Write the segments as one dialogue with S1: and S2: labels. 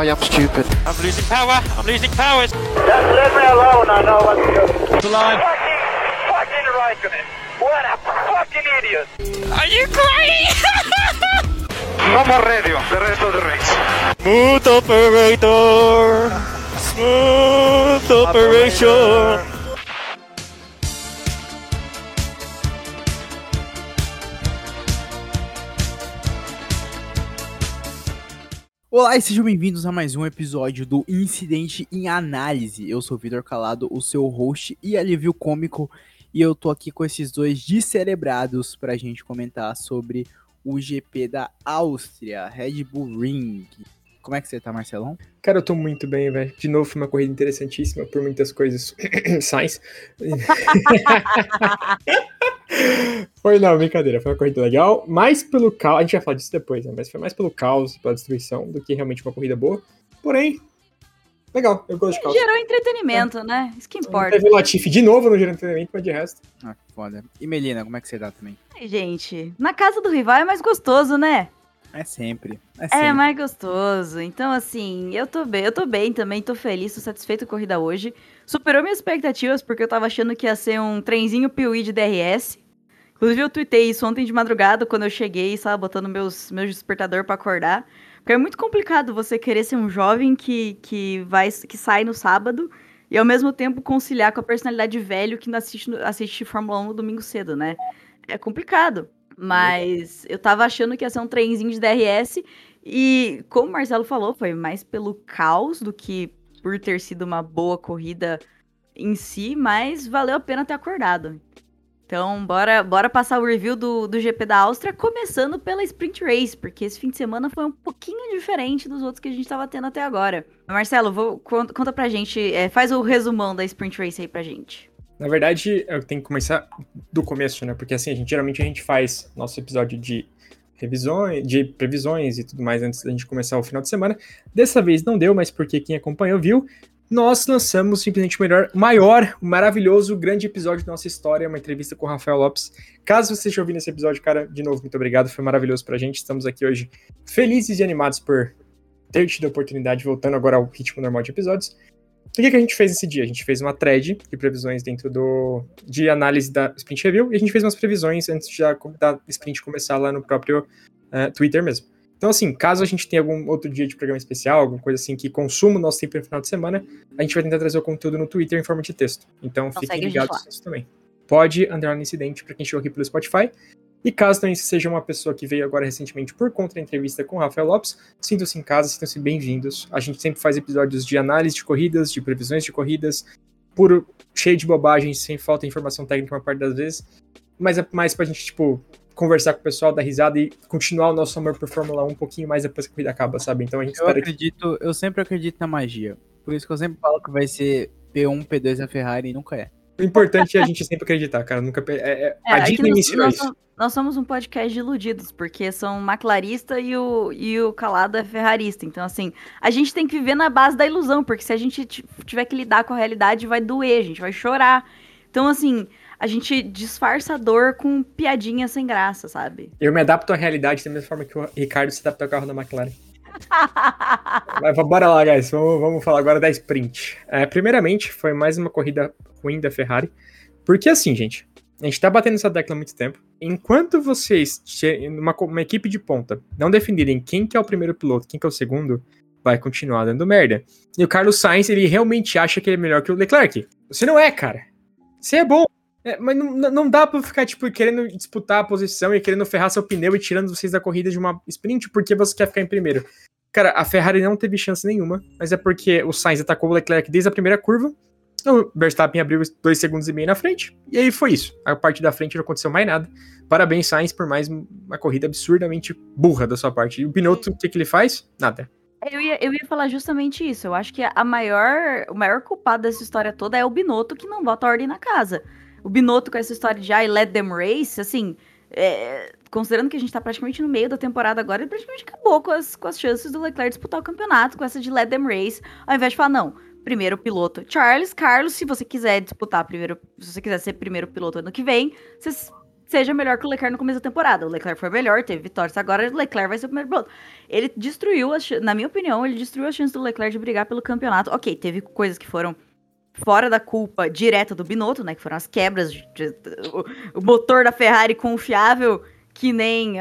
S1: I am stupid.
S2: I'm losing power. I'm losing power.
S3: Just leave me alone. I know what to do.
S2: The line.
S3: Fucking, fucking right on it. What a fucking idiot.
S2: Are you crazy?
S1: No more radio, the rest of the race.
S2: Smooth operator. Smooth operation.
S4: Olá e sejam bem-vindos a mais um episódio do Incidente em Análise. Eu sou o Vitor Calado, o seu host e alívio cômico, e eu tô aqui com esses dois descerebrados pra gente comentar sobre o GP da Áustria, Red Bull Ring. Como é que você tá, Marcelão?
S5: Cara, eu tô muito bem, velho. De novo, foi uma corrida interessantíssima por muitas coisas. Sainz. foi não, brincadeira. Foi uma corrida legal. Mais pelo caos. A gente vai falar disso depois, né? Mas foi mais pelo caos, pela destruição, do que realmente uma corrida boa. Porém, legal. Eu gosto de caos.
S6: Gerou entretenimento, né? Isso que importa.
S5: Teve o Latifi de novo no gerando treinamento, mas de resto.
S4: Ah, foda. E Melina, como é que você tá também?
S6: Ai, gente, na casa do rival é mais gostoso, né?
S4: É sempre. É sempre.
S6: É mais gostoso. Então, assim, eu tô bem, eu tô bem também, tô feliz, tô satisfeito com a corrida hoje. Superou minhas expectativas, porque eu tava achando que ia ser um trenzinho Piuí de DRS. Inclusive, eu tuitei isso ontem de madrugada, quando eu cheguei e estava botando meus, meus despertador pra acordar. Porque é muito complicado você querer ser um jovem que, que, vai, que sai no sábado e ao mesmo tempo conciliar com a personalidade de velho que assiste, assiste Fórmula 1 no domingo cedo, né? É complicado. Mas eu tava achando que ia ser um trenzinho de DRS. E, como o Marcelo falou, foi mais pelo caos do que por ter sido uma boa corrida em si, mas valeu a pena ter acordado. Então, bora, bora passar o review do, do GP da Áustria, começando pela Sprint Race, porque esse fim de semana foi um pouquinho diferente dos outros que a gente tava tendo até agora. Marcelo, vou, conta, conta pra gente, é, faz o resumão da Sprint Race aí pra gente.
S5: Na verdade, eu tenho que começar do começo, né? Porque assim, a gente, geralmente a gente faz nosso episódio de revisões, de previsões e tudo mais antes da gente começar o final de semana. Dessa vez não deu, mas porque quem acompanhou viu. Nós lançamos simplesmente o melhor, maior, maravilhoso, grande episódio da nossa história, uma entrevista com o Rafael Lopes. Caso você esteja ouvindo esse episódio, cara, de novo, muito obrigado, foi maravilhoso pra gente. Estamos aqui hoje felizes e animados por ter tido a oportunidade, voltando agora ao ritmo normal de episódios. O que, que a gente fez nesse dia? A gente fez uma thread de previsões dentro do de análise da Sprint Review e a gente fez umas previsões antes de a, da Sprint começar lá no próprio uh, Twitter mesmo. Então, assim, caso a gente tenha algum outro dia de programa especial, alguma coisa assim que consuma o nosso tempo no final de semana, a gente vai tentar trazer o conteúdo no Twitter em forma de texto. Então,
S6: Então
S5: fiquem ligados nisso também. Pode andar no incidente para quem chegou aqui pelo Spotify. E caso também seja uma pessoa que veio agora recentemente por conta da entrevista com o Rafael Lopes, sintam-se em casa, sintam-se bem-vindos. A gente sempre faz episódios de análise de corridas, de previsões de corridas, puro, cheio de bobagens, sem falta de informação técnica uma parte das vezes. Mas é mais pra gente, tipo, conversar com o pessoal, dar risada e continuar o nosso amor por Fórmula 1 um pouquinho mais depois que a corrida acaba, sabe? Então a gente
S4: Eu
S5: espera que.
S4: acredito, eu sempre acredito na magia. Por isso que eu sempre falo que vai ser P1, P2 da Ferrari e nunca é.
S5: O importante é a gente sempre acreditar, cara. Nunca. É, é,
S6: É,
S5: a
S6: aqui
S5: Disney
S6: nós,
S5: me ensinou
S6: nós
S5: isso.
S6: nós somos um podcast de iludidos, porque são o McLarista e o, e o Calado é ferrarista. Então, assim, a gente tem que viver na base da ilusão, porque se a gente tiver que lidar com a realidade, vai doer, a gente vai chorar. Então, assim, a gente disfarça a dor com piadinha sem graça, sabe?
S5: Eu me adapto à realidade da mesma forma que o Ricardo se adapta ao carro da McLaren. Mas bora lá, guys. Vamos, vamos falar agora da sprint. É, primeiramente, foi mais uma corrida ruim da Ferrari. Porque assim, gente, a gente tá batendo essa tecla há muito tempo. Enquanto vocês, numa uma equipe de ponta, não definirem quem que é o primeiro piloto, quem que é o segundo, vai continuar dando merda. E o Carlos Sainz, ele realmente acha que ele é melhor que o Leclerc. Você não é, cara. Você é bom. É, mas não- não dá pra ficar, tipo, querendo disputar a posição e querendo ferrar seu pneu e tirando vocês da corrida de uma sprint porque você quer ficar em primeiro. Cara, a Ferrari não teve chance nenhuma, mas é porque o Sainz atacou o Leclerc desde a primeira curva. O Verstappen abriu dois segundos e meio na frente, e aí foi isso. A parte da frente não aconteceu mais nada. Parabéns, Sainz, por mais uma corrida absurdamente burra da sua parte. E o Binotto, o que, que ele faz? Nada.
S6: Eu ia, eu ia falar justamente isso. Eu acho que a maior, o maior culpado dessa história toda é o Binotto que não bota ordem na casa. O Binotto com essa história de I let them race, assim, é, considerando que a gente tá praticamente no meio da temporada agora, ele praticamente acabou com as, com as chances do Leclerc disputar o campeonato, com essa de let them race, ao invés de falar, não, primeiro piloto Charles, Carlos, se você quiser disputar primeiro, se você quiser ser primeiro piloto ano que vem, você seja melhor que o Leclerc no começo da temporada. O Leclerc foi melhor, teve vitórias. Agora o Leclerc vai ser o primeiro piloto. Ele destruiu, na minha opinião, ele destruiu a chance do Leclerc de brigar pelo campeonato. Ok, teve coisas que foram fora da culpa direta do Binotto, né? Que foram as quebras, de, de, o, o, motor da Ferrari confiável, que nem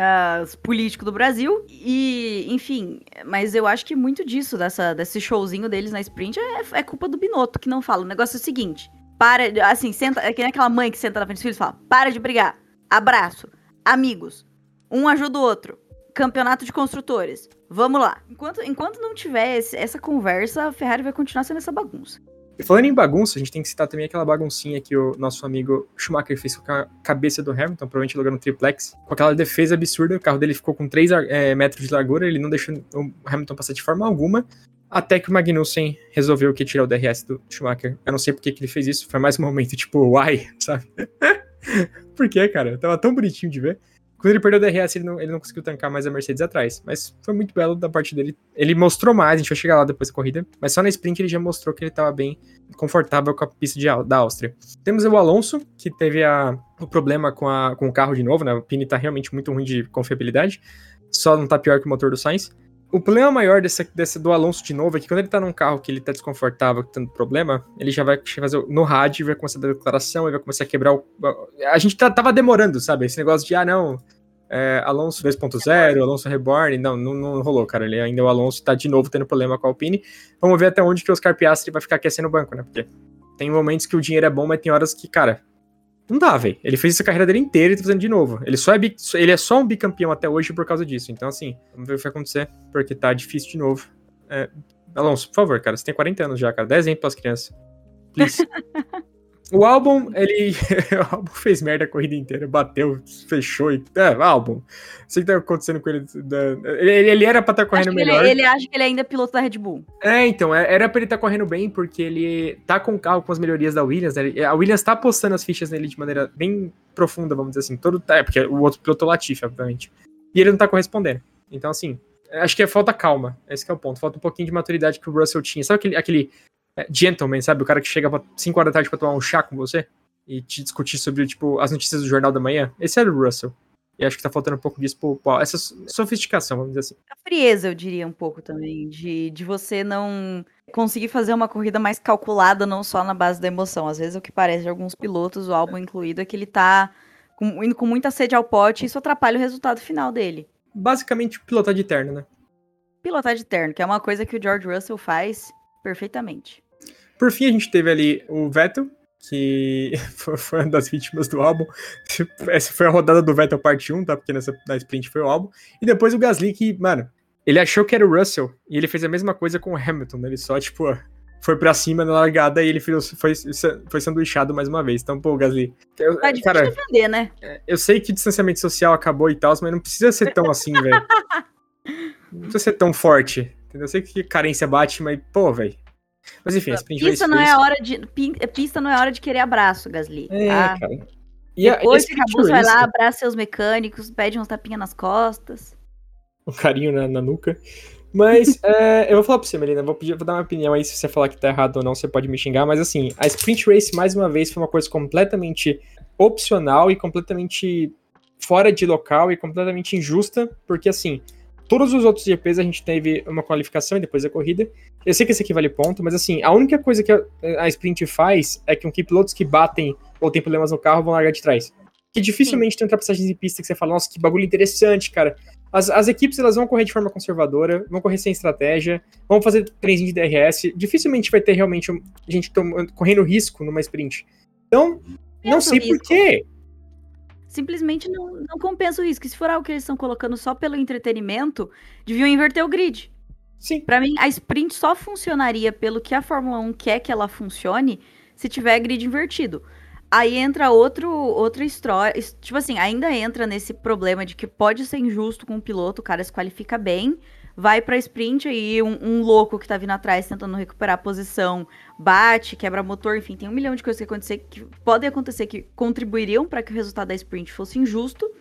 S6: os políticos do Brasil. E, enfim, mas eu acho que muito disso, dessa, desse showzinho deles na sprint, é, é culpa do Binotto, que não fala. O negócio é o seguinte: para, assim, senta, é que nem aquela mãe que senta na frente dos filhos e fala: para de brigar, abraço, amigos, um ajuda o outro. Campeonato de construtores. Vamos lá. Enquanto, enquanto não tiver esse, essa conversa, a Ferrari vai continuar sendo essa bagunça.
S5: E falando em bagunça, a gente tem que citar também aquela baguncinha que o nosso amigo Schumacher fez com a cabeça do Hamilton, provavelmente jogando triplex, com aquela defesa absurda. O carro dele ficou com 3 é, metros de largura, ele não deixou o Hamilton passar de forma alguma. Até que o Magnussen resolveu que tirar o DRS do Schumacher. Eu não sei porque que ele fez isso, foi mais um momento tipo, uai, sabe? Por que, cara? Tava tão bonitinho de ver. Quando ele perdeu o DRS, ele não, ele não conseguiu tancar mais a Mercedes atrás. Mas foi muito belo da parte dele. Ele mostrou mais, a gente vai chegar lá depois da corrida. Mas só na sprint ele já mostrou que ele estava bem confortável com a pista de, da Áustria. Temos o Alonso, que teve a, o problema com, a, com o carro de novo, né? O Pini tá realmente muito ruim de confiabilidade. Só não tá pior que o motor do Sainz. O problema maior desse, desse, do Alonso de novo é que quando ele tá num carro que ele tá desconfortável, tendo problema, ele já vai fazer no rádio, vai começar a dar declaração, ele vai começar a quebrar o. A gente tá, tava demorando, sabe? Esse negócio de, ah, não, é, Alonso 2.0, Alonso Reborn, não, não, não, rolou, cara. Ele ainda o Alonso tá de novo tendo problema com a Alpine. Vamos ver até onde que o Oscar Piastri vai ficar aquecendo o banco, né? Porque tem momentos que o dinheiro é bom, mas tem horas que, cara, não dá, velho. Ele fez essa carreira dele inteira e tá fazendo de novo. Ele só é, bi, ele é só um bicampeão até hoje por causa disso. Então, assim, vamos ver o que vai acontecer, porque tá difícil de novo. É, Alonso, por favor, cara, você tem 40 anos já, cara. 10 exemplo pras crianças. Please. O álbum, ele. o álbum fez merda a corrida inteira, bateu, fechou e. É, álbum. Sei que tá acontecendo com ele. Ele, ele, era pra estar tá correndo melhor.
S6: Ele, ele, acha que ele ainda é piloto da Red Bull.
S5: É, então, é, era pra ele estar tá correndo bem, porque ele tá com o carro com as melhorias da Williams. Né? A Williams tá postando as fichas nele de maneira bem profunda, vamos dizer assim. Todo, é, porque o outro piloto é o Latifi, obviamente. E ele não tá correspondendo. Então, assim, acho que é falta calma. Esse é o ponto. Falta um pouquinho de maturidade que o Russell tinha. Sabe aquele, aquele é, gentleman, sabe? O cara que chega 5 horas da tarde pra tomar um chá com você e te discutir sobre, tipo, as notícias do jornal da manhã. Esse era o Russell. E acho que tá faltando um pouco disso pro Paul. Essa sofisticação, vamos dizer assim.
S6: A frieza, eu diria um pouco também, de, de você não conseguir fazer uma corrida mais calculada, não só na base da emoção. Às vezes o que parece de alguns pilotos, o álbum incluído, é que ele tá com, indo com muita sede ao pote e isso atrapalha o resultado final dele.
S5: Basicamente, pilotar de terno, né?
S6: Pilotar de terno, que é uma coisa que o George Russell faz perfeitamente.
S5: Por fim, a gente teve ali o Vettel, que foi uma das vítimas do álbum. Essa foi a rodada do Vettel parte 1, tá? Porque nessa na sprint foi o álbum. E depois o Gasly, que, mano, ele achou que era o Russell e ele fez a mesma coisa com o Hamilton, né? Ele só, tipo, foi pra cima na largada e ele foi, foi, foi sanduichado mais uma vez. Então, pô, Gasly.
S6: Eu, é difícil cara, defender, né?
S5: Eu sei que o distanciamento social acabou e tal, mas não precisa ser tão assim, velho. Não precisa ser tão forte. Entendeu? Eu sei que carência bate, mas, pô, velho. Mas enfim,
S6: a pista não é hora de pista não é hora de querer abraço, Gasly.
S5: É, tá? cara.
S6: E Depois que acabou, vai lá, abraça seus mecânicos, pede uns tapinhas nas costas.
S5: Um carinho na, na nuca. Mas é, eu vou falar pra você, Melina, vou, pedir, vou dar uma opinião aí, se você falar que tá errado ou não, você pode me xingar, mas assim, a Sprint Race, mais uma vez, foi uma coisa completamente opcional e completamente fora de local e completamente injusta, porque assim, Todos os outros GPs a gente teve uma qualificação e depois a corrida. Eu sei que esse aqui vale ponto, mas assim, a única coisa que a, a sprint faz é que, que pilotos que batem ou têm problemas no carro vão largar de trás. Que dificilmente Sim. tem ultrapassagens de pista que você fala, nossa, que bagulho interessante, cara. As, as equipes elas vão correr de forma conservadora, vão correr sem estratégia, vão fazer trenzinho de DRS. Dificilmente vai ter realmente gente correndo risco numa sprint. Então, não sei porquê
S6: simplesmente não, não compensa o risco. E se for algo que eles estão colocando só pelo entretenimento, deviam inverter o grid.
S5: Sim.
S6: Para mim, a sprint só funcionaria pelo que a Fórmula 1 quer que ela funcione se tiver grid invertido. Aí entra outro, outra história. Tipo assim, ainda entra nesse problema de que pode ser injusto com o piloto, o cara se qualifica bem, vai pra sprint aí, um, um, louco que tá vindo atrás tentando recuperar a posição, bate, quebra motor, enfim, tem um milhão de coisas que, acontecer, que podem acontecer que contribuiriam para que o resultado da sprint fosse injusto.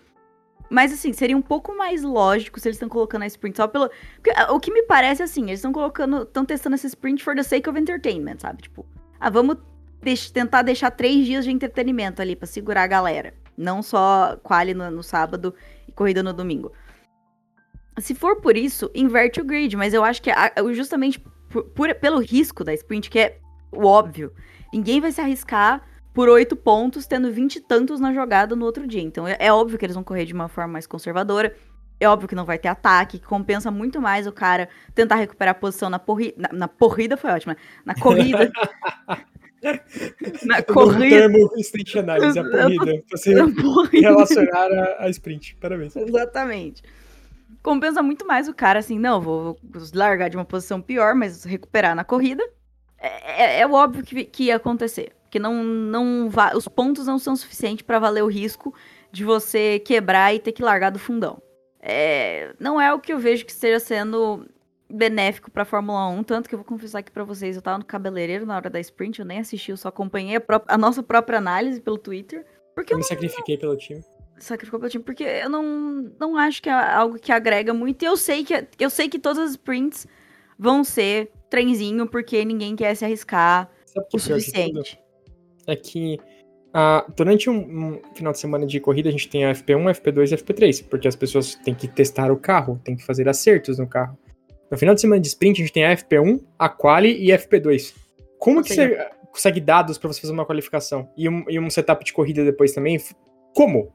S6: Mas assim, seria um pouco mais lógico se eles estão colocando a sprint só pelo. Porque, ah, o que me parece assim, eles estão colocando. estão testando essa sprint for the sake of entertainment, sabe? Tipo, ah, vamos deix tentar deixar três dias de entretenimento ali para segurar a galera. Não só quali no, no sábado e corrida no domingo. Se for por isso, inverte o grid, mas eu acho que a- justamente por- por- pelo risco da sprint, que é o óbvio, ninguém vai se arriscar por oito pontos, tendo vinte e tantos na jogada no outro dia. Então é, é óbvio que eles vão correr de uma forma mais conservadora. É óbvio que não vai ter ataque, que compensa muito mais o cara tentar recuperar a posição na, porri na, na corrida, foi ótima. Na corrida. na corrida.
S5: termo instant análise, a corrida. Você
S6: na corrida.
S5: relacionar a, a sprint. Parabéns.
S6: Exatamente. Compensa muito mais o cara assim, não, vou largar de uma posição pior, mas recuperar na corrida. É, é- é óbvio que, que ia acontecer. Que não, não os pontos não são suficientes pra valer o risco de você quebrar e ter que largar do fundão. É, não é o que eu vejo que esteja sendo benéfico pra Fórmula 1, tanto que eu vou confessar aqui pra vocês, eu tava no cabeleireiro na hora da sprint, eu nem assisti, eu só acompanhei a, a nossa própria análise pelo Twitter. Porque
S5: Eu me sacrifiquei pelo time.
S6: Sacrificou pelo time, porque eu não, não acho que é algo que agrega muito. E eu sei que eu sei que todas as sprints vão ser trenzinho, porque ninguém quer se arriscar
S5: Sabe
S6: o suficiente.
S5: É que ah, durante um, um final de semana de corrida a gente tem a FP1, FP2 e FP3, porque as pessoas têm que testar o carro, têm que fazer acertos no carro. No final de semana de sprint a gente tem a FP1, a Quali e a FP2. Como que você consegue dados pra você fazer uma qualificação? E um, e um setup de corrida depois também? Como?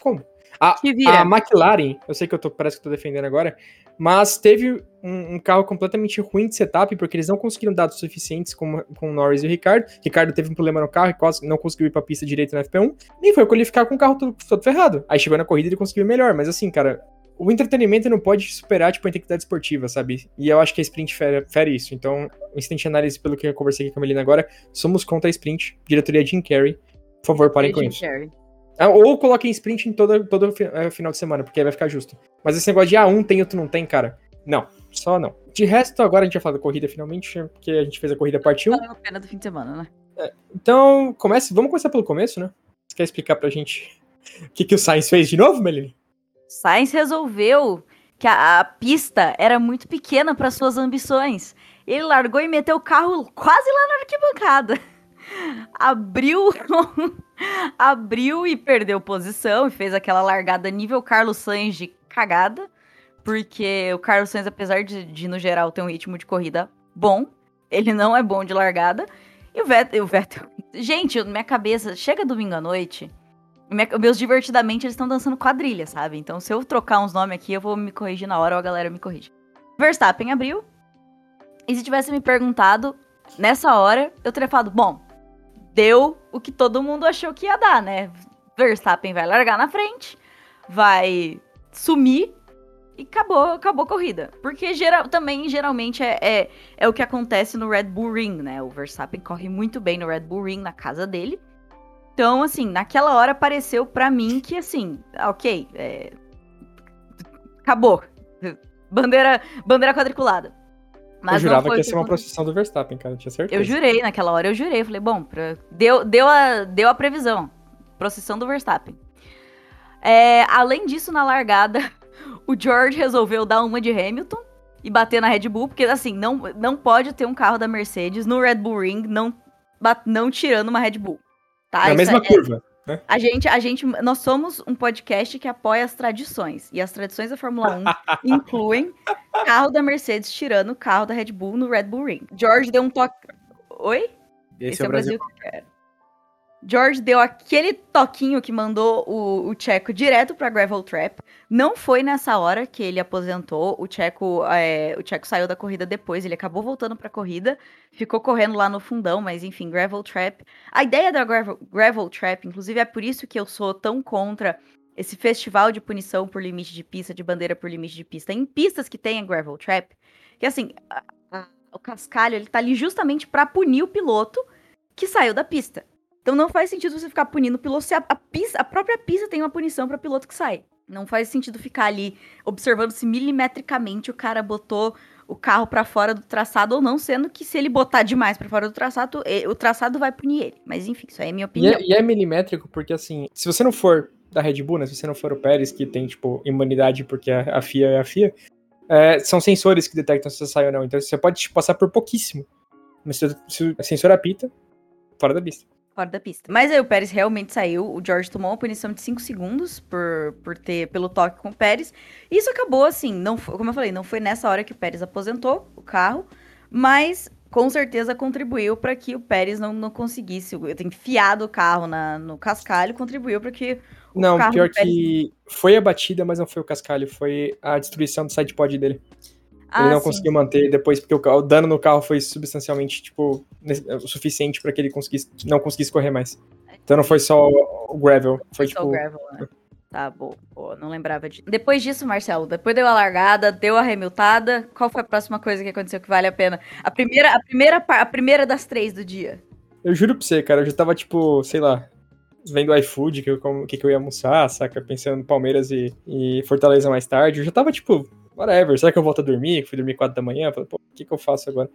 S5: Como? A, a McLaren, eu sei que eu tô, parece que eu tô defendendo agora, mas teve um, um carro completamente ruim de setup, porque eles não conseguiram dados suficientes com, com o Norris e o Ricardo. Ricardo teve um problema no carro e quase não conseguiu ir pra pista direito na FP1, nem foi qualificar com o carro todo, todo ferrado. Aí chegou na corrida e ele conseguiu melhor, mas assim, cara, o entretenimento não pode superar, tipo, a integridade esportiva, sabe? E eu acho que a sprint fere, fere isso. Então, o instant análise, pelo que eu conversei aqui com a Melina agora, somos contra a sprint, diretoria Jim Carrey. Por favor, parem com
S6: Jim
S5: isso.
S6: Carrey.
S5: Ah, Ou coloquem sprint em todo, todo eh, final de semana, porque aí vai ficar justo. Mas esse negócio de ah, um tem, outro não tem, cara. Não, só não. De resto, agora a gente vai falar da corrida finalmente, porque a gente fez a corrida parte 1.
S6: Valeu a pena do fim de semana, né?
S5: Então, comece, vamos começar pelo começo, né? Você quer explicar pra gente o que, que o Sainz fez de novo, Meline?
S6: Sainz resolveu que a, a pista era muito pequena para suas ambições. Ele largou e meteu o carro quase lá na arquibancada. Abriu, abriu e perdeu posição e fez aquela largada nível Carlos Sainz de cagada, porque o Carlos Sainz, apesar de, de, no geral ter um ritmo de corrida bom, ele não é bom de largada. E o Vettel, o Vettel gente, minha cabeça, chega domingo à noite, meus divertidamente eles estão dançando quadrilha, sabe? Então se eu trocar uns nomes aqui, eu vou me corrigir na hora ou a galera me corrige. Verstappen abriu. E se tivesse me perguntado nessa hora, eu teria falado, bom, deu o que todo mundo achou que ia dar, né? Verstappen vai largar na frente, vai sumir e acabou, acabou a corrida. Porque geral, também, geralmente, é, é, é o que acontece no Red Bull Ring, né? O Verstappen corre muito bem no Red Bull Ring, na casa dele. Então, assim, naquela hora pareceu pra mim que, assim, ok, é, acabou. Bandeira, bandeira quadriculada. Mas
S5: eu jurava que ia ser uma procissão do Verstappen, cara, tinha certeza.
S6: Eu jurei, naquela hora eu jurei. Falei, bom, pra- deu, deu, a, deu a previsão. Procissão do Verstappen. É, além disso, na largada, o George resolveu dar uma de Hamilton e bater na Red Bull, porque assim, não, não pode ter um carro da Mercedes no Red Bull Ring não, não tirando uma Red Bull. Tá?
S5: Na
S6: Isso
S5: mesma
S6: é-
S5: curva.
S6: A gente, a gente, nós somos um podcast que apoia as tradições. E as tradições da Fórmula 1 incluem carro da Mercedes tirando o carro da Red Bull no Red Bull Ring. George deu um toque. Oi?
S4: Esse, é o Brasil.
S6: que eu quero. George deu aquele toquinho que mandou o, o Checo direto pra Gravel Trap. Não foi nessa hora que ele aposentou. O Checo, é, o Checo saiu da corrida depois. Ele acabou voltando pra corrida. Ficou correndo lá no fundão, mas enfim, Gravel Trap. A ideia da Gravel, Gravel Trap, inclusive, é por isso que eu sou tão contra esse festival de punição por limite de pista, de bandeira por limite de pista. Em pistas que tem a Gravel Trap, que assim, a- a- o cascalho ele tá ali justamente pra punir o piloto que saiu da pista. Então não faz sentido você ficar punindo o piloto se a, a a própria pista tem uma punição para piloto que sai. Não faz sentido ficar ali observando se milimetricamente o cara botou o carro para fora do traçado ou não, sendo que se ele botar demais para fora do traçado, o traçado vai punir ele. Mas enfim, isso aí é minha
S5: E
S6: opinião.
S5: é, e é milimétrico porque, assim, se você não for da Red Bull, né, se você não for o Pérez, que tem, tipo, imunidade porque a, a FIA é a FIA, é, são sensores que detectam se você sai ou não. Então você pode tipo, passar por pouquíssimo. Mas se, se o sensor apita, fora da pista.
S6: Fora da pista. Mas aí o Pérez realmente saiu. O George tomou uma punição de 5 segundos por, por ter pelo toque com o Pérez. Isso acabou assim, não foi- como eu falei, não foi nessa hora que o Pérez aposentou o carro, mas com certeza contribuiu para que o Pérez não, não conseguisse. Eu tenho enfiado o carro na, no cascalho, contribuiu para que o
S5: Não, pior
S6: Pérez-
S5: que foi a batida, mas não foi o cascalho, foi a destruição do sidepod dele.
S6: Ah,
S5: ele não
S6: sim.
S5: conseguiu manter depois, porque o, o dano no carro foi substancialmente, tipo, ne- o suficiente pra que ele conseguisse, não conseguisse correr mais. Então não foi só o gravel, foi
S6: Só o
S5: tipo.
S6: gravel, né? Tá bom, pô, não lembrava disso. Depois disso, Marcelo, depois deu a largada, deu a remiltada. Qual foi a próxima coisa que aconteceu que vale a pena? A primeira, a primeira, a primeira das três do dia.
S5: Eu juro pra você, cara, eu já tava, tipo, sei lá, vendo iFood, que, eu- que, que eu ia almoçar, saca? Pensando em Palmeiras e, e Fortaleza mais tarde. Eu já tava, tipo, whatever, será que eu volto a dormir? Fui dormir 4 da manhã, falei, pô, o que, que eu faço agora?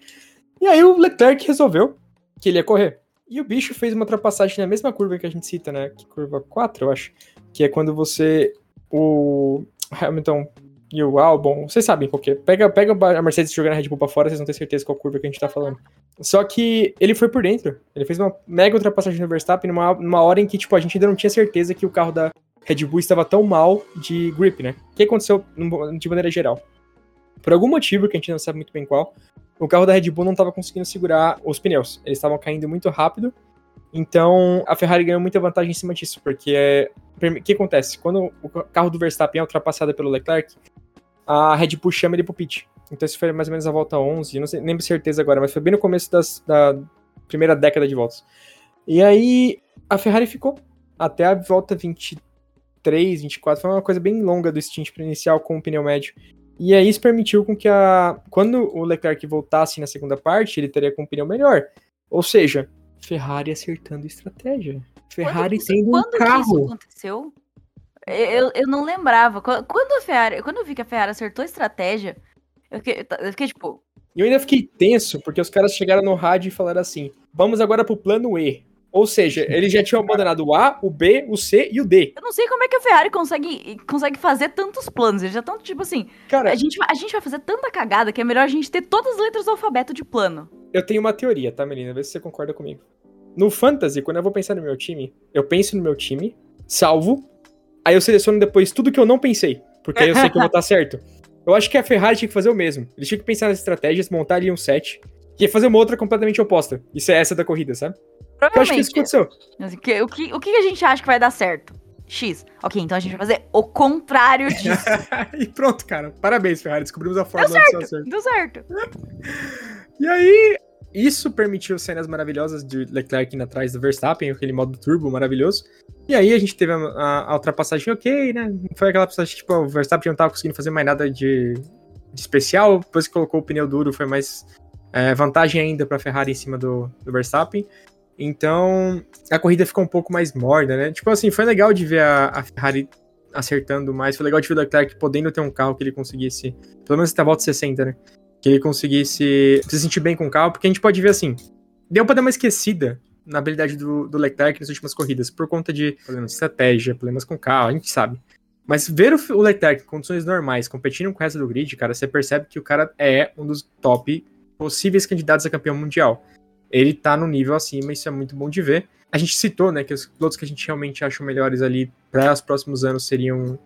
S5: E aí o Leclerc resolveu que ele ia correr. E o bicho fez uma ultrapassagem na mesma curva que a gente cita, né? Que curva 4, eu acho. Que é quando você. O Hamilton e o Albon, vocês sabem qual que é. Pega, pega a Mercedes jogando a Red Bull pra fora, vocês vão ter certeza qual curva que a gente tá falando. Só que ele foi por dentro. Ele fez uma mega ultrapassagem no Verstappen numa, numa hora em que, tipo, a gente ainda não tinha certeza que o carro da Red Bull estava tão mal de grip, né? O que aconteceu de maneira geral? Por algum motivo, que a gente não sabe muito bem qual, o carro da Red Bull não estava conseguindo segurar os pneus. Eles estavam caindo muito rápido. Então, a Ferrari ganhou muita vantagem em cima disso, porque o que acontece? Quando o carro do Verstappen é ultrapassado pelo Leclerc, a Red Bull chama ele pro pit. Então, isso foi mais ou menos a volta 11, eu não sei, nem certeza agora, mas foi bem no começo das- da primeira década de voltas. E aí, a Ferrari ficou até a volta 23, 24, foi uma coisa bem longa do stint inicial com o pneu médio. E aí isso permitiu com que a quando o Leclerc voltasse na segunda parte, ele teria com um pneu melhor. Ou seja, Ferrari acertando estratégia. Ferrari
S6: Quando
S5: tendo um
S6: quando que isso
S5: carro.
S6: aconteceu? Eu, eu não lembrava. Qu- Quando a Ferrari, quando eu vi que a Ferrari acertou a estratégia, eu fiquei, eu fiquei tipo,
S5: E eu ainda fiquei tenso, porque os caras chegaram no rádio e falaram assim: vamos agora pro plano E. Ou seja, eles já tinham abandonado o A, o B, o C e o D.
S6: eu não sei como é que a Ferrari consegue, consegue fazer tantos planos. Eles já estão tipo assim,
S5: Cara,
S6: a gente, vai- a gente vai fazer tanta cagada que é melhor a gente ter todas as letras do alfabeto de plano.
S5: eu tenho uma teoria, tá, Melina? Vê se você concorda comigo. No Fantasy, quando eu vou pensar no meu time, eu penso no meu time, salvo, aí eu seleciono depois tudo que eu não pensei, porque aí eu sei que eu vou estar certo. Eu acho que a Ferrari tinha que fazer o mesmo. Eles tinham que pensar nas estratégias, montar ali um set, e fazer uma outra completamente oposta. Isso é essa da corrida, sabe? Eu acho que isso
S6: Provavelmente.
S5: aconteceu.
S6: Assim, O que, o que a gente acha que vai dar certo? X. Ok, então a gente vai fazer o contrário disso.
S5: e pronto, cara. Parabéns, Ferrari. Descobrimos a fórmula do seu acerto.
S6: Deu certo.
S5: E aí, isso permitiu cenas maravilhosas de Leclerc indo atrás do Verstappen, aquele modo turbo maravilhoso. E aí a gente teve a, a- a ultrapassagem ok, né? Foi aquela passagem, tipo, o Verstappen não tava conseguindo fazer mais nada de, de especial. Depois que colocou o pneu duro, foi mais é, vantagem ainda pra Ferrari em cima do, do Verstappen. Então, a corrida ficou um pouco mais morna, né? Tipo assim, foi legal de ver a, a Ferrari acertando mais. Foi legal de ver o Leclerc podendo ter um carro que ele conseguisse, pelo menos até a volta 60, né? que ele conseguisse se sentir bem com o carro, porque a gente pode ver assim, deu pra dar uma esquecida na habilidade do, do Leclerc nas últimas corridas, por conta de problemas de estratégia, problemas com o carro, a gente sabe. Mas ver o, o Leclerc em condições normais, competindo com o resto do grid, cara, você percebe que o cara é um dos top possíveis candidatos a campeão mundial. Ele tá no nível acima, isso é muito bom de ver. A gente citou, né, que os pilotos que a gente realmente acha melhores ali para os próximos anos seriam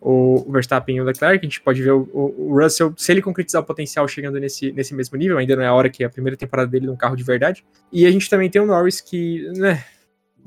S5: o Verstappen e o Leclerc. A gente pode ver o, o- o Russell, se ele concretizar o potencial chegando nesse, nesse mesmo nível, ainda não é a hora que é a primeira temporada dele num carro de verdade. E a gente também tem o Norris que, né,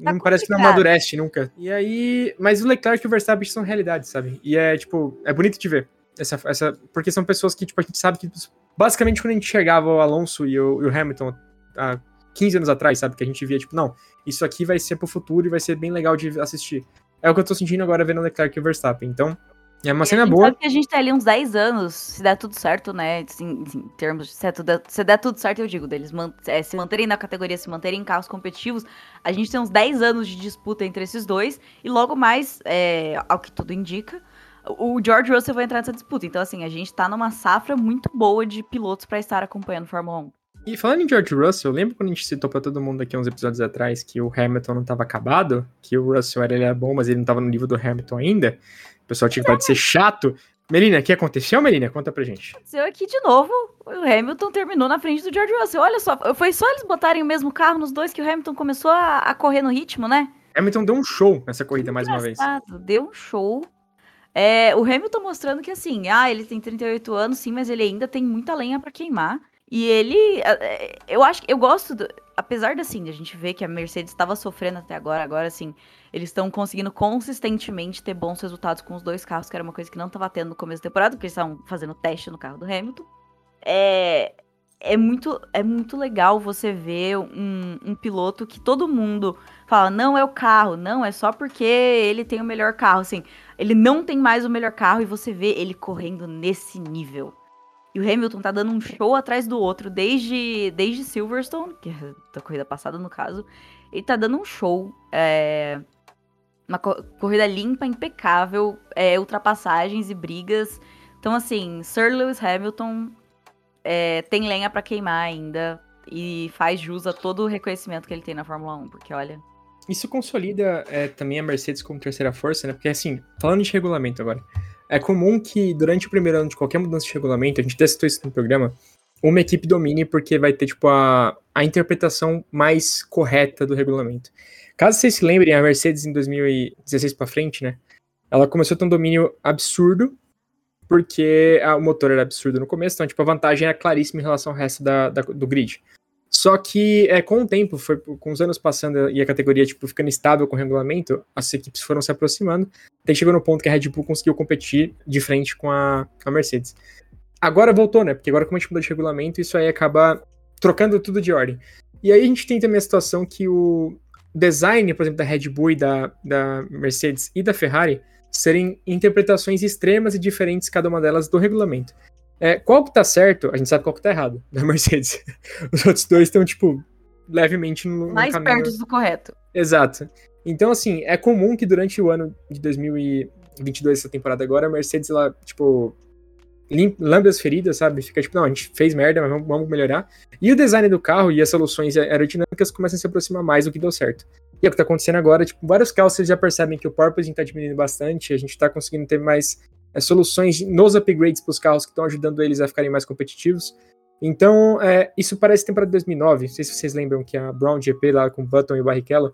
S6: Tá
S5: não parece que não amadurece nunca. E aí, mas o Leclerc e o Verstappen são realidades, sabe? E é, tipo, é bonito de ver. Essa, essa, porque são pessoas que, tipo, a gente sabe que, basicamente, quando a gente chegava o Alonso e o, e o Hamilton há 15 anos atrás, sabe? Que a gente via, tipo, não, isso aqui vai ser pro futuro e vai ser bem legal de assistir. É o que eu tô sentindo agora vendo o Leclerc e o Verstappen. Então, é uma
S6: E
S5: cena boa.
S6: sabe que a gente tá ali uns 10 anos, se der tudo certo, né? Assim, assim, em termos de. Se, é tudo- se der tudo certo, eu digo, deles man- é, se manterem na categoria, se manterem em carros competitivos, a gente tem uns 10 anos de disputa entre esses dois, e logo mais, é, ao que tudo indica, o George Russell vai entrar nessa disputa. Então, assim, a gente tá numa safra muito boa de pilotos pra estar acompanhando Fórmula 1.
S5: E falando em George Russell, lembra quando a gente citou pra todo mundo aqui uns episódios atrás que o Hamilton não tava acabado? Que o Russell era, ele era bom, mas ele não tava no nível do Hamilton ainda? O pessoal tinha que de ser chato. Melina, o que aconteceu, Melina? Conta pra gente.
S6: Aconteceu aqui de novo, o Hamilton terminou na frente do George Russell. Olha só, foi só eles botarem o mesmo carro nos dois que o Hamilton começou a, a correr no ritmo, né?
S5: Hamilton deu um show nessa corrida mais uma vez.
S6: Deu um show. É, o Hamilton mostrando que assim, ah, ele tem 38 anos, sim, mas ele ainda tem muita lenha pra queimar. E ele, é, eu acho que eu gosto, do, apesar da assim, a gente ver que a Mercedes estava sofrendo até agora, agora assim, eles estão conseguindo consistentemente ter bons resultados com os dois carros, que era uma coisa que não estava tendo no começo da temporada, porque eles estavam fazendo teste no carro do Hamilton. É, é muito, é muito legal você ver um, um piloto que todo mundo fala, não é o carro, não, é só porque ele tem o melhor carro, assim, ele não tem mais o melhor carro e você vê ele correndo nesse nível. E o Hamilton tá dando um show atrás do outro desde, desde Silverstone, que é da corrida passada no caso. Ele tá dando um show. É, uma co corrida limpa, impecável, é, ultrapassagens e brigas. Então, assim, Sir Lewis Hamilton é, tem lenha para queimar ainda e faz jus a todo o reconhecimento que ele tem na Fórmula 1, porque olha.
S5: Isso consolida é, também a Mercedes como terceira força, né? Porque, assim, falando de regulamento agora. É comum que durante o primeiro ano de qualquer mudança de regulamento, a gente testou isso no programa, uma equipe domine porque vai ter, tipo, a, a interpretação mais correta do regulamento. Caso vocês se lembrem, a Mercedes em 2016 para frente, né? Ela começou a ter um domínio absurdo, porque a, o motor era absurdo no começo, então, tipo, a vantagem era claríssima em relação ao resto da, da do grid. Só que é, com o tempo, foi, com os anos passando e a categoria tipo, ficando estável com o regulamento, as equipes foram se aproximando, até chegou no ponto que a Red Bull conseguiu competir de frente com a, a Mercedes. Agora voltou, né? Porque agora, como a gente mudou de regulamento, isso aí acaba trocando tudo de ordem. E aí a gente tem também a situação que o design, por exemplo, da Red Bull e da, da Mercedes e da Ferrari serem interpretações extremas e diferentes, cada uma delas, do regulamento. É, qual que tá certo, a gente sabe qual que tá errado, da Mercedes. Os outros dois estão, tipo, levemente no, no
S6: Mais
S5: caminho...
S6: perto do correto.
S5: Exato. Então, assim, é comum que durante o ano de 2022, essa temporada agora, a Mercedes, ela, tipo, lambe as feridas, sabe? Fica tipo, não, a gente fez merda, mas vamos, vamos, melhorar. E o design do carro e as soluções aerodinâmicas começam a se aproximar mais do que deu certo. E é o que tá acontecendo agora, tipo, vários carros vocês já percebem que o porpoising tá diminuindo bastante, a gente tá conseguindo ter mais é, soluções nos upgrades para os carros que estão ajudando eles a ficarem mais competitivos. Então, é, isso parece temporada de 2009. Não sei se vocês lembram que a Brown GP lá com Button e Barrichello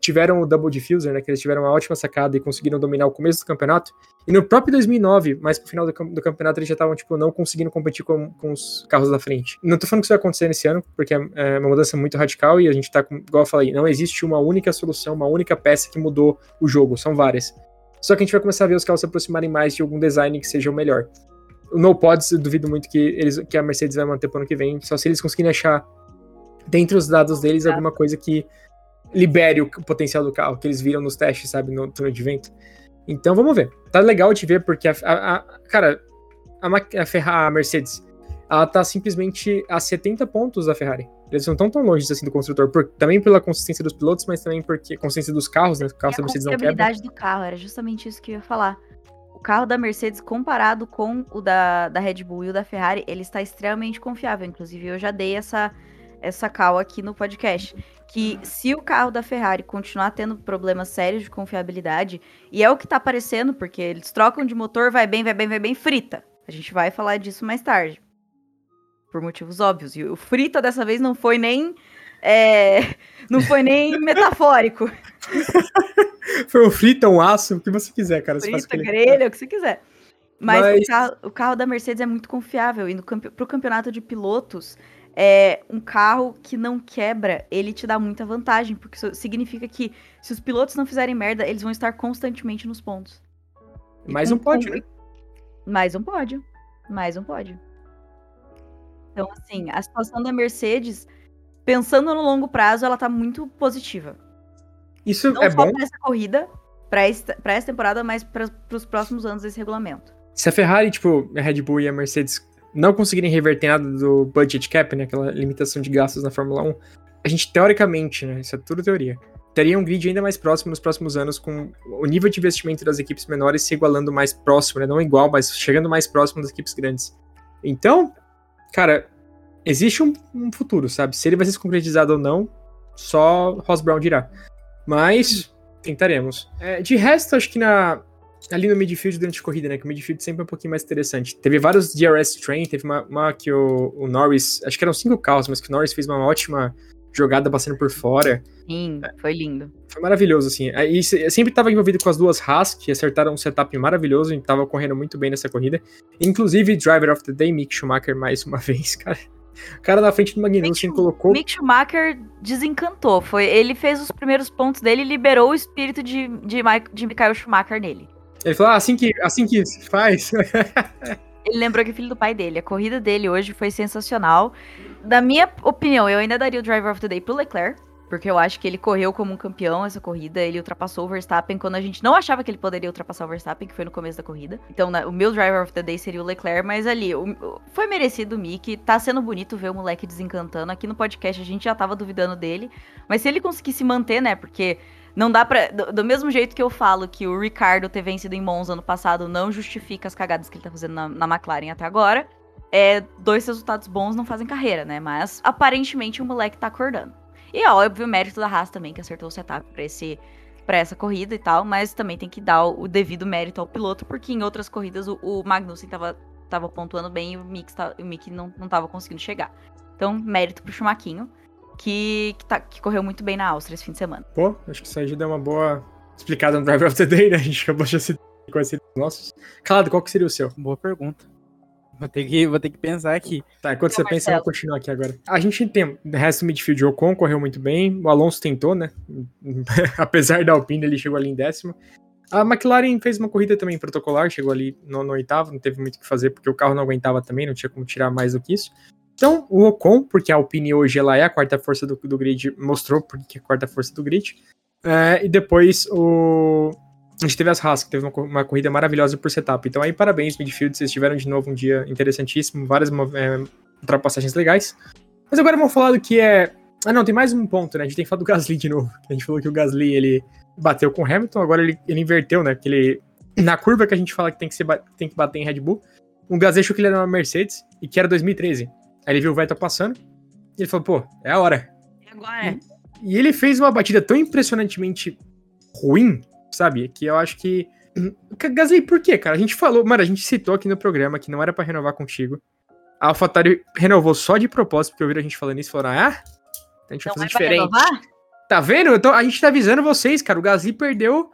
S5: tiveram o Double Diffuser, né? Que eles tiveram uma ótima sacada e conseguiram dominar o começo do campeonato. E no próprio 2009, mais pro final do, do campeonato, eles já estavam, tipo, não conseguindo competir com, com os carros da frente. Não tô falando que isso vai acontecer nesse ano, porque é, é uma mudança muito radical e a gente tá, com, igual eu falei, não existe uma única solução, uma única peça que mudou o jogo, são várias. Só que a gente vai começar a ver os carros se aproximarem mais de algum design que seja o melhor. O No Pods, eu duvido muito que, eles, que a Mercedes vai manter para o ano que vem, só se eles conseguirem achar, dentre os dados deles, é. alguma coisa que libere o potencial do carro, que eles viram nos testes, sabe, no túnel de vento. Então vamos ver. Tá legal de ver, porque a, a, a cara, a, a, Ferrari, a Mercedes, ela tá simplesmente a 70 pontos da Ferrari. Eles não estão tão longe assim do construtor, por, também pela consistência dos pilotos, mas também porque consistência dos carros, né? O carro
S6: da Mercedes não quebra. A confiabilidade do carro, era justamente isso que eu ia falar. O carro da Mercedes comparado com o da, da Red Bull e o da Ferrari, ele está extremamente confiável. Inclusive, eu já dei essa, essa cal aqui no podcast. Que se o carro da Ferrari continuar tendo problemas sérios de confiabilidade, e é o que está aparecendo, porque eles trocam de motor, vai bem, vai bem, vai bem, frita. A gente vai falar disso mais tarde por motivos óbvios. E o frita dessa vez não foi nem. É, não foi nem metafórico.
S5: foi um frita, um aço, o que você quiser, cara.
S6: Frita, grelha, o que você quiser. Mas, Mas... O, carro, o, carro, da Mercedes é muito confiável. E no, pro campeonato de pilotos, é um carro que não quebra, ele te dá muita vantagem. Porque significa que se os pilotos não fizerem merda, eles vão estar constantemente nos pontos.
S5: Mais um pódio, né?
S6: Mais um pódio. Mais um pódio. Então, assim, a situação da Mercedes, pensando no longo prazo, ela tá muito positiva.
S5: Isso
S6: Não
S5: é
S6: só
S5: bom.
S6: para essa corrida, para essa temporada, mas para os próximos anos desse regulamento.
S5: Se a Ferrari, tipo, a Red Bull e a Mercedes não conseguirem reverter nada do budget cap, né, aquela limitação de gastos na Fórmula 1, a gente teoricamente, né, isso é tudo teoria, teria um grid ainda mais próximo nos próximos anos, com o nível de investimento das equipes menores se igualando mais próximo, né, não igual, mas chegando mais próximo das equipes grandes. Então, cara, existe um, um, futuro, sabe? Se ele vai ser concretizado ou não, só Ross Brown dirá. Mas tentaremos. É, de resto, acho que na ali no midfield durante a corrida, né? Que o midfield sempre é um pouquinho mais interessante. Teve vários DRS train, teve uma, uma que o, o Norris, acho que eram cinco carros, mas que o Norris fez uma ótima jogada passando por fora.
S6: Sim, foi lindo.
S5: Foi maravilhoso, assim. E sempre estava envolvido com as duas Haas, que acertaram um setup maravilhoso e tava correndo muito bem nessa corrida. Inclusive, Driver of the Day, Mick Schumacher, mais uma vez, cara. O cara na frente do Magnussen
S6: Mick,
S5: colocou.
S6: Mick Schumacher desencantou. Foi, ele fez os primeiros pontos dele e liberou o espírito de, de, Mike, de Michael Schumacher nele.
S5: Ele falou, ah, assim que, assim que se faz.
S6: ele lembrou que é filho do pai dele. A corrida dele hoje foi sensacional. Da minha opinião, eu ainda daria o Driver of the Day pro Leclerc. Porque eu acho que ele correu como um campeão essa corrida. Ele ultrapassou o Verstappen quando a gente não achava que ele poderia ultrapassar o Verstappen, que foi no começo da corrida. Então, o meu driver of the day seria o Leclerc, mas ali, o, foi merecido o Mick. Tá sendo bonito ver o moleque desencantando. Aqui no podcast a gente já tava duvidando dele. Mas se ele conseguir se manter, né? Porque não dá pra. Do, do, mesmo jeito que eu falo que o Ricardo ter vencido em Monza ano passado não justifica as cagadas que ele tá fazendo na, na McLaren até agora. É, dois resultados bons não fazem carreira, né? Mas aparentemente o moleque tá acordando. E é óbvio o mérito da Haas também, que acertou o setup pra, esse, pra essa corrida e tal, mas também tem que dar o, o devido mérito ao piloto, porque em outras corridas o, o Magnussen tava, tava pontuando bem e o Mick, o Mick não, não tava conseguindo chegar. Então, mérito pro Chumaquinho, que, que, tá, que correu muito bem na Áustria esse fim de semana.
S5: Pô, acho que isso aí já deu uma boa explicada no Driver of the Day, né? A gente acabou de se conhecer os nossos. Calado, qual que seria o seu?
S4: Boa pergunta. Vou ter que, vou ter que pensar aqui.
S5: Tá, enquanto você pensa, eu vou continuar aqui agora. A gente tem o resto do midfield, o Ocon correu muito bem, o Alonso tentou, né? Apesar da Alpine, ele chegou ali em décimo. A McLaren fez uma corrida também protocolar, chegou ali no, no oitavo, não teve muito o que fazer porque o carro não aguentava também, não tinha como tirar mais do que isso. Então, o Ocon, porque a Alpine hoje ela é a quarta força do, do grid, mostrou porque é a quarta força do grid. É, e depois o, a gente teve as Haas, que teve uma, uma, corrida maravilhosa por setup. Então aí, parabéns, midfield, vocês tiveram de novo um dia interessantíssimo, várias é, ultrapassagens legais. Mas agora vamos falar do que é... Ah não, tem mais um ponto, né? A gente tem que falar do Gasly de novo. A gente falou que o Gasly, ele bateu com o Hamilton, agora ele, ele inverteu, né? Que ele... Na curva que a gente fala que tem que, ser, tem que bater em Red Bull, o Gasly achou que ele era uma Mercedes e que era 2013. Aí ele viu o Vettel passando e ele falou, pô, é a hora.
S6: E agora?
S5: E, e ele fez uma batida tão impressionantemente ruim sabe? Que eu acho que. Gasly, por quê, cara? A gente falou, mano, a gente citou aqui no programa que não era para renovar contigo. A AlphaTauri renovou só de propósito, porque ouviram a gente falando isso e falaram, ah, a gente vai fazer diferente. Tá vendo? Tô, a gente tá avisando vocês, cara. O Gasly perdeu,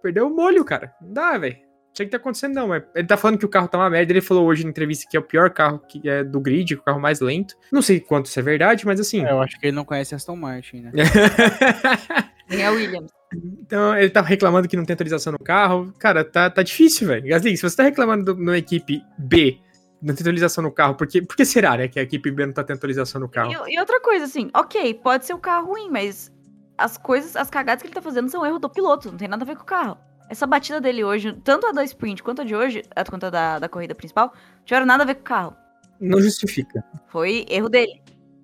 S5: perdeu o molho, cara. Não dá, velho. Não sei o que tá acontecendo, não. Mas ele tá falando que o carro tá uma merda. Ele falou hoje na entrevista que é o pior carro que é do grid, o carro mais lento. Não sei quanto isso é verdade, mas assim.
S4: É, eu acho que ele não conhece Aston Martin, né?
S6: Nem a Williams.
S5: Então, ele tá reclamando que não tem atualização no carro. Cara, tá, tá difícil, velho. Gasly, se você tá reclamando na equipe B, não tem atualização no carro, por que, por que será, né, que a equipe B não tá tendo atualização no carro?
S6: E, e, outra coisa, assim, ok, pode ser o carro ruim, mas as coisas, as cagadas que ele tá fazendo são erro do piloto, não tem nada a ver com o carro. Essa batida dele hoje, tanto a da sprint quanto a de hoje, a quanto a da, da corrida principal, não tiveram nada a ver com o carro.
S5: Não justifica.
S6: Foi erro dele.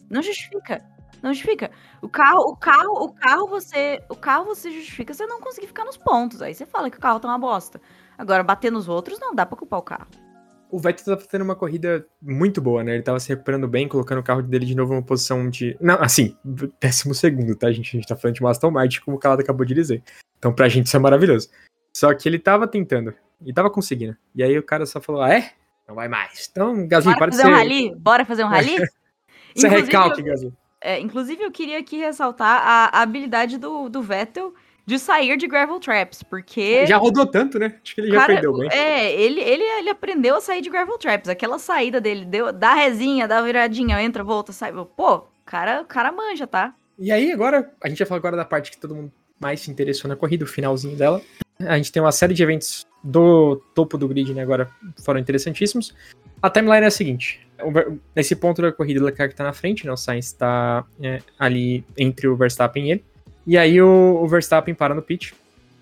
S6: Não justifica. Não justifica. O carro, o carro, o carro você, o carro você justifica você não conseguir ficar nos pontos. Aí você fala que o carro tá uma bosta. Agora bater nos outros não dá para culpar o carro.
S5: O Vettel tá fazendo uma corrida muito boa, né? Ele tava se recuperando bem, colocando o carro dele de novo numa posição de. Não, assim, décimo segundo, tá, gente? A gente tá falando de uma Aston Martin, como o Calado acabou de dizer. Então, pra gente isso é maravilhoso. Só que ele tava tentando. E tava conseguindo. E aí o cara só falou: ah, é? Não vai mais. Então, Gasly,
S6: Bora fazer ser... um rally? Bora fazer um rally?
S5: Isso é recalque, Gasly.
S6: É, inclusive, eu queria aqui ressaltar a, a habilidade do, do Vettel de sair de gravel traps, porque.
S5: Já rodou tanto, né? Acho que ele
S6: cara,
S5: já perdeu bem.
S6: É, ele, ele, ele aprendeu a sair de gravel traps. Aquela saída dele, deu, dá resinha, dá viradinha, entra, volta, sai. Pô, cara, cara manja, tá?
S5: E aí, agora, a gente vai falar agora da parte que todo mundo mais se interessou na corrida, o finalzinho dela. A gente tem uma série de eventos do topo do grid, né? Agora foram interessantíssimos. A timeline é a seguinte: nesse ponto da corrida, o Leclerc tá na frente, né? O Sainz está é, ali entre o Verstappen e ele. E aí o, o, Verstappen para no pit.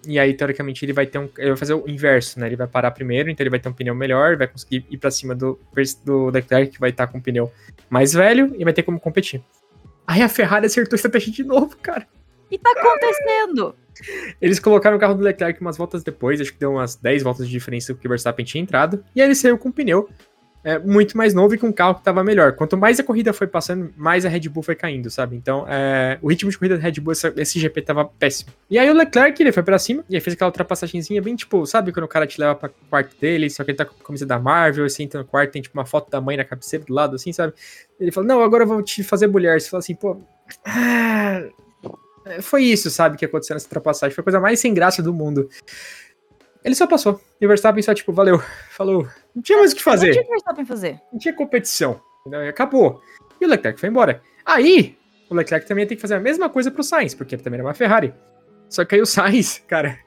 S5: E aí, teoricamente, ele vai ter um. Ele vai fazer o inverso, né? Ele vai parar primeiro, então ele vai ter um pneu melhor, vai conseguir ir para cima do, do Leclerc, que vai estar tá com um pneu mais velho, e vai ter como competir. Aí a Ferrari acertou a estratégia de novo, cara.
S6: E tá acontecendo?
S5: Eles colocaram o carro do Leclerc umas voltas depois, acho que deu umas 10 voltas de diferença que o Verstappen tinha entrado, e aí ele saiu com o pneu é, muito mais novo e com um carro que tava melhor. Quanto mais a corrida foi passando, mais a Red Bull foi caindo, sabe? Então, é, o ritmo de corrida da Red Bull, essa- esse GP tava péssimo. E aí o Leclerc, ele foi pra cima, e aí fez aquela ultrapassagenzinha bem, tipo, sabe quando o cara te leva pra quarto dele, só que ele tá com a camisa da Marvel, assim, entra no quarto, tem tipo uma foto da mãe na cabeceira do lado, assim, sabe? Ele fala, não, agora eu vou te fazer mulher. Você fala assim, pô... ah, foi isso, sabe, que aconteceu nessa ultrapassagem. Foi a coisa mais sem graça do mundo. Ele só passou. E o Verstappen só, tipo, valeu, falou. Não tinha mais o que
S6: Não
S5: fazer
S6: tinha o Verstappen fazer.
S5: não tinha competição. E acabou. E o Leclerc foi embora. Aí, o Leclerc também tem que fazer a mesma coisa pro Sainz, porque ele também era uma Ferrari. Só que aí o Sainz, cara,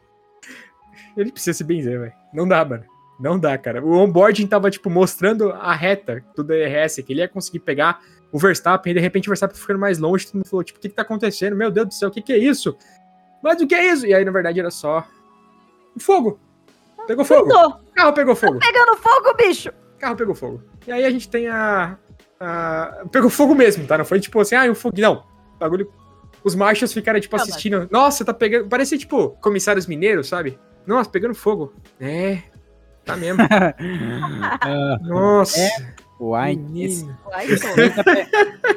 S5: ele precisa se benzer, velho. Não dá, mano. Não dá, cara. O onboarding tava, tipo, mostrando a reta do DRS, que ele ia conseguir pegar o Verstappen, e de repente o Verstappen ficando mais longe, todo mundo falou, tipo, o que que tá acontecendo? Meu Deus do céu, o que que é isso? Mas o que é isso? E aí, na verdade, era só fogo. Pegou fogo. Carro pegou fogo.
S6: pegando fogo, bicho!
S5: O carro pegou fogo. E aí a gente tem a. a- pegou fogo mesmo, tá? Não foi tipo assim, ah, um fogo. Não. O bagulho. Os marshals ficaram, tipo,
S6: Não, mas-
S5: assistindo. Nossa, tá pegando. Parecia, tipo, comissários mineiros, sabe? Nossa, pegando fogo. É. Tá mesmo. Nossa.
S4: Uai, esse, tá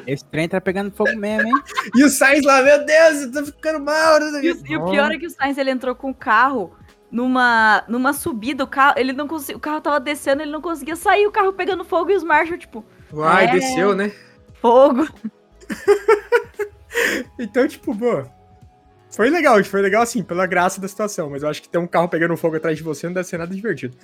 S4: esse trem tá pegando fogo mesmo, hein?
S5: E o Sainz lá, meu Deus, eu tô ficando mal.
S6: E, o- e o pior é que o Sainz ele entrou com o carro numa, numa subida, o carro, ele não consegui, o carro tava descendo, ele não conseguia sair, o carro pegando fogo e os marshals, tipo,
S5: Uai,
S6: É.
S5: desceu, né?
S6: fogo.
S5: Então, tipo, pô. Foi legal, foi legal assim, pela graça da situação, mas eu acho que ter um carro pegando fogo atrás de você não deve ser nada divertido.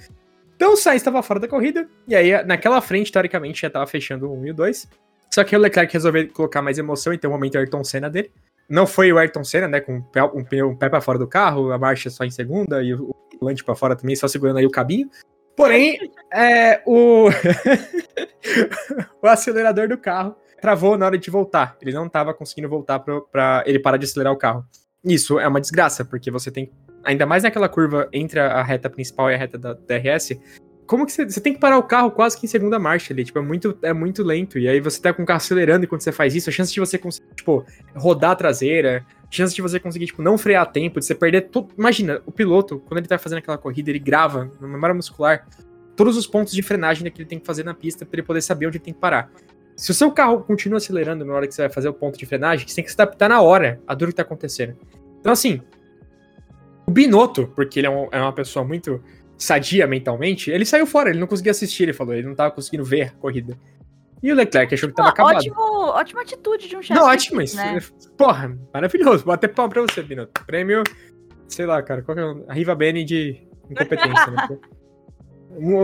S5: Então o Sainz estava fora da corrida, e aí naquela frente, teoricamente, já tava fechando o 1 e o 2. Só que o Leclerc resolveu colocar mais emoção, então o momento Ayrton Senna dele. Não foi o Ayrton Senna, né, com um pé, um pé, pra fora do carro, a marcha só em segunda, e o volante pra fora também, só segurando aí o cabinho. Porém, é, o... o acelerador do carro travou na hora de voltar. Ele não tava conseguindo voltar pro, pra ele parar de acelerar o carro. Isso é uma desgraça, porque você tem. Ainda mais naquela curva entre a reta principal e a reta da DRS. Como que você, você tem que parar o carro quase que em segunda marcha ali? Tipo, é muito, é muito lento. E aí você tá com o carro acelerando enquanto você faz isso, a chance de você conseguir, tipo, rodar a traseira, chance de você conseguir, tipo, não frear a tempo, de você perder tudo. Imagina, o piloto, quando ele tá fazendo aquela corrida, ele grava na memória muscular todos os pontos de frenagem que ele tem que fazer na pista pra ele poder saber onde ele tem que parar. Se o seu carro continua acelerando na hora que você vai fazer o ponto de frenagem, você tem que se adaptar na hora a duro que tá acontecendo. Então, assim, o Binotto, porque ele é, um- é uma pessoa muito sadia mentalmente, ele saiu fora, ele não conseguia assistir, ele falou, ele não tava conseguindo ver a corrida. E o Leclerc achou que tava acabado.
S6: ótimo, ótima atitude de um chefe.
S5: Não, ótimo, isso.
S6: né?
S5: Porra, maravilhoso. Vou até pau pra você, Binotto. Prêmio, sei lá, cara, qual que é o... A Riva Bene de incompetência, né?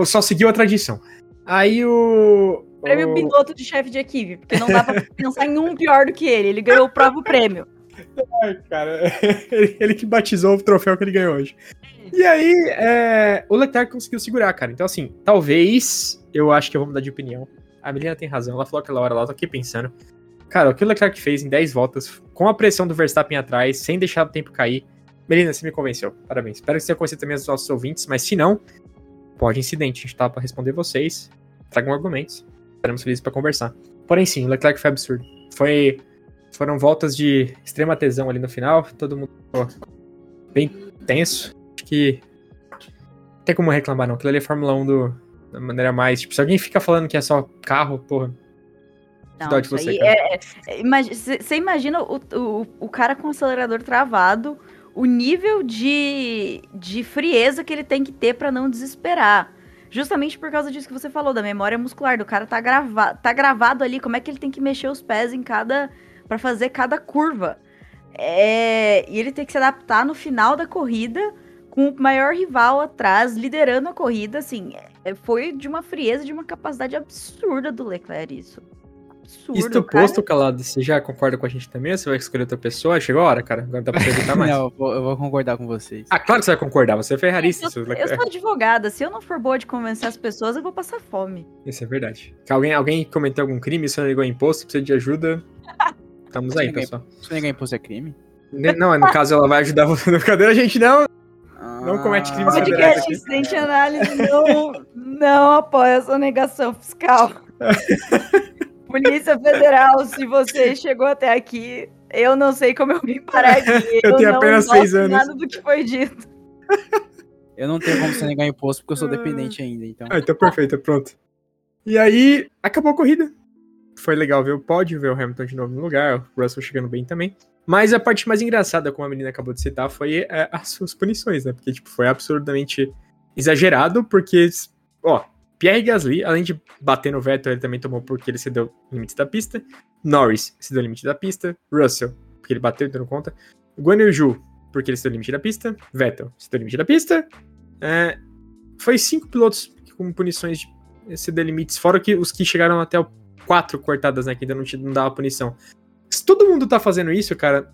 S5: Só seguiu a tradição. Aí o...
S6: Prêmio
S5: o...
S6: piloto de chefe de equipe, porque não dá pra pensar em um pior do que ele. Ele ganhou o próprio prêmio.
S5: Ai, cara, ele, que batizou o troféu que ele ganhou hoje. E aí, é, o Leclerc conseguiu segurar, cara. Então, assim, talvez eu acho que eu vou mudar de opinião. A Melina tem razão, ela falou aquela hora lá, eu tô aqui pensando. Cara, o que o Leclerc fez em 10 voltas, com a pressão do Verstappen atrás, sem deixar o tempo cair. Melina, você me convenceu. Parabéns. Espero que você tenha conhecido também os nossos ouvintes, mas se não, pode incidente. A gente tá pra responder vocês. Tragam argumentos. Estaremos felizes pra conversar. Porém, sim, o Leclerc foi absurdo. Foi foram voltas de extrema tesão ali no final. Todo mundo ficou bem tenso. Acho que não tem como reclamar, não. Aquilo ali é Fórmula 1 do, da maneira mais. Tipo, se alguém fica falando que é só carro, porra.
S6: Não,
S5: Dó de você, cara.
S6: é- é- imagi- Você você imagina o, o, o cara com o acelerador travado, o nível de, de frieza que ele tem que ter pra não desesperar. Justamente por causa disso que você falou, da memória muscular, do cara tá, grava, tá gravado ali, como é que ele tem que mexer os pés em cada. Para fazer cada curva. É, e ele tem que se adaptar no final da corrida com o maior rival atrás, liderando a corrida, assim, é- foi de uma frieza, de uma capacidade absurda do Leclerc isso. Absurdo,
S5: Isto
S6: cara.
S5: posto, calado, você já concorda com a gente também? Ou você vai escolher outra pessoa? Chegou a hora, cara. Agora dá pra evitar mais.
S4: Não, eu vou, eu vou concordar com vocês.
S5: Ah, claro que você vai concordar. Você é ferrarista.
S6: Eu,
S5: Isso,
S6: eu sou advogada, se eu não for boa de convencer as pessoas, eu vou passar fome.
S5: isso é verdade. Alguém, alguém cometeu algum crime, você não ligou imposto, precisa de ajuda. Estamos aí,
S4: Ninguém-
S5: pessoal.
S4: Se ninguém imposto é crime?
S5: Ne- Não, no caso ela vai ajudar você na brincadeira, a gente não. Não comete crimes
S4: Ah,
S6: Podcast
S5: aqui.
S6: Incidente Análise não, não apoia essa negação fiscal. Polícia Federal, se você chegou até aqui, eu não sei como eu vim parar aqui.
S5: Eu tenho
S6: não
S5: apenas seis anos.
S6: nada do que foi dito.
S4: Eu não tenho como você negar imposto porque eu sou dependente ainda, então.
S5: Ah, então perfeito, pronto. E aí, acabou a corrida. Foi legal ver o pódio, ver o Hamilton de novo no lugar, o Russell chegando bem também. Mas a parte mais engraçada, como a menina acabou de citar, foi é, as suas punições, né? Porque, tipo, foi absurdamente exagerado, porque, ó, Pierre Gasly, além de bater no Vettel, ele também tomou porque ele cedeu o limite da pista. Norris cedeu o limite da pista. Russell, porque ele bateu, dando conta. Guan porque ele cedeu o limite da pista. Vettel, cedeu o limite da pista. É, foi cinco pilotos com punições de ceder limites, fora que os que chegaram até o quatro cortadas, né, que ainda não, não dava punição. Se todo mundo tá fazendo isso, cara,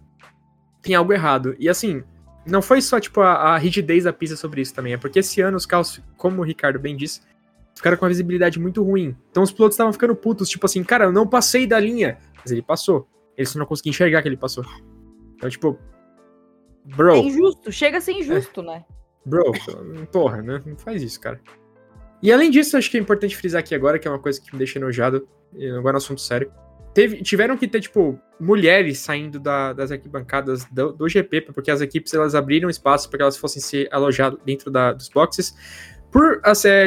S5: tem algo errado. E assim, não foi só, tipo, a, a rigidez da pista sobre isso também, é porque esse ano os carros, como o Ricardo bem disse, ficaram com uma visibilidade muito ruim. Então os pilotos estavam ficando putos, tipo assim, cara, eu não passei da linha. Mas ele passou. Eles não conseguiam enxergar que ele passou. Então, tipo. Bro.
S6: É injusto, chega a ser injusto, é. né?
S5: Bro, porra, né? Não faz isso, cara. E além disso, acho que é importante frisar aqui agora, que é uma coisa que me deixa enojado, agora no assunto sério. Teve, tiveram que ter, tipo, mulheres saindo da, das arquibancadas do, do, GP, porque as equipes elas abriram espaço para que elas fossem ser alojadas dentro da, dos boxes por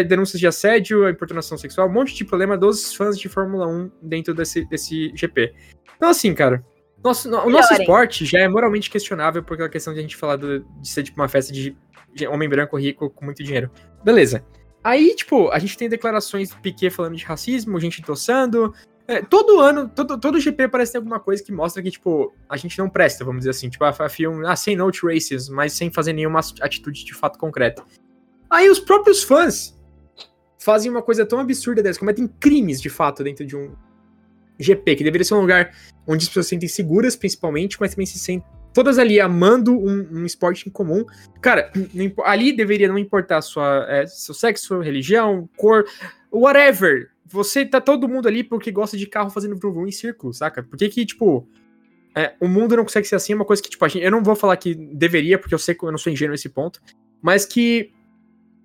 S5: denúncias de assédio, importunação sexual, um monte de problema dos fãs de Fórmula 1 dentro desse, desse GP. Então, assim, cara, nosso, o nosso esporte já é moralmente questionável por aquela questão de a gente falar do, de ser tipo uma festa de, de, homem branco rico com muito dinheiro. Beleza. Aí, tipo, a gente tem declarações do Piquet falando de racismo, gente endossando. É, todo ano, todo, todo GP parece ter alguma coisa que mostra que, tipo, a gente não presta, vamos dizer assim. Tipo, a FIA, ah, sem note races, mas sem fazer nenhuma atitude de fato concreta. Aí os próprios fãs fazem uma coisa tão absurda dessa, cometem crimes de fato dentro de um GP, que deveria ser um lugar onde as pessoas se sentem seguras, principalmente, mas também se sentem todas ali amando um, um esporte em comum. Cara, ali deveria não importar sua, é, seu sexo, religião, cor, whatever. Você tá todo mundo ali porque gosta de carro fazendo vrum em círculo, saca? Por que que, tipo, é, o mundo não consegue ser assim? É uma coisa que, tipo, gente, eu não vou falar que deveria, porque eu sei que eu não sou ingênuo nesse ponto, mas que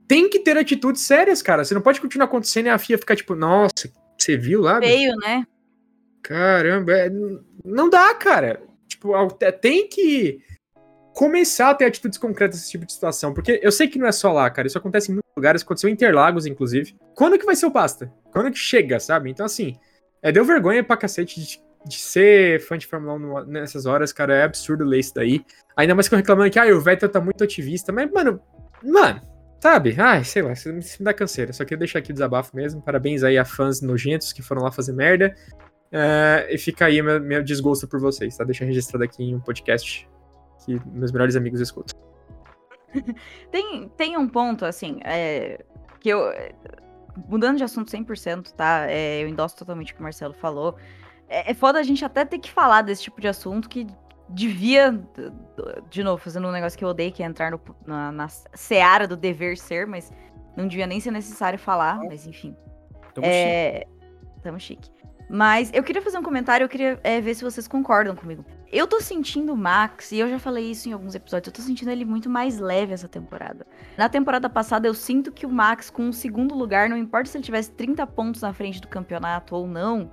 S5: tem que ter atitudes sérias, cara. Você não pode continuar acontecendo e a FIA ficar tipo, nossa, você viu lá?
S6: Feio, né?
S5: Caramba, é, não dá, cara. Tipo, tem que começar a ter atitudes concretas nesse tipo de situação. Porque eu sei que não é só lá, cara. Isso acontece em muitos lugares. Aconteceu em Interlagos, inclusive. Quando que vai ser o pasta? Quando que chega, sabe? Então, assim, é, deu vergonha pra cacete de, de ser fã de Fórmula 1 nessas horas, cara. É absurdo ler isso daí. Ainda mais que eu reclamando que, ah, o Vettel tá muito ativista. Mas, mano, mano, Sabe? Ai, sei lá, isso me dá canseira. Só queria deixar aqui o desabafo mesmo. Parabéns aí a fãs nojentos que foram lá fazer merda. Uh, e fica aí meu, meu desgosto por vocês, tá? Deixa registrado aqui em um podcast que meus melhores amigos escutam.
S6: tem, tem um ponto, assim, é, que eu. Mudando de assunto 100%, tá? É, eu endosso totalmente o que o Marcelo falou. É, é foda a gente até ter que falar desse tipo de assunto que devia, de novo, fazendo um negócio que eu odeio, que é entrar no, na, na seara do dever ser, mas não devia nem ser necessário falar, mas enfim. Tamo é... chique. Tamo chique. Mas eu queria fazer um comentário, eu queria é, ver se vocês concordam comigo. Eu tô sentindo o Max, e eu já falei isso em alguns episódios, eu tô sentindo ele muito mais leve essa temporada. Na temporada passada, eu sinto que o Max, com o segundo lugar, não importa se ele tivesse 30 pontos na frente do campeonato ou não,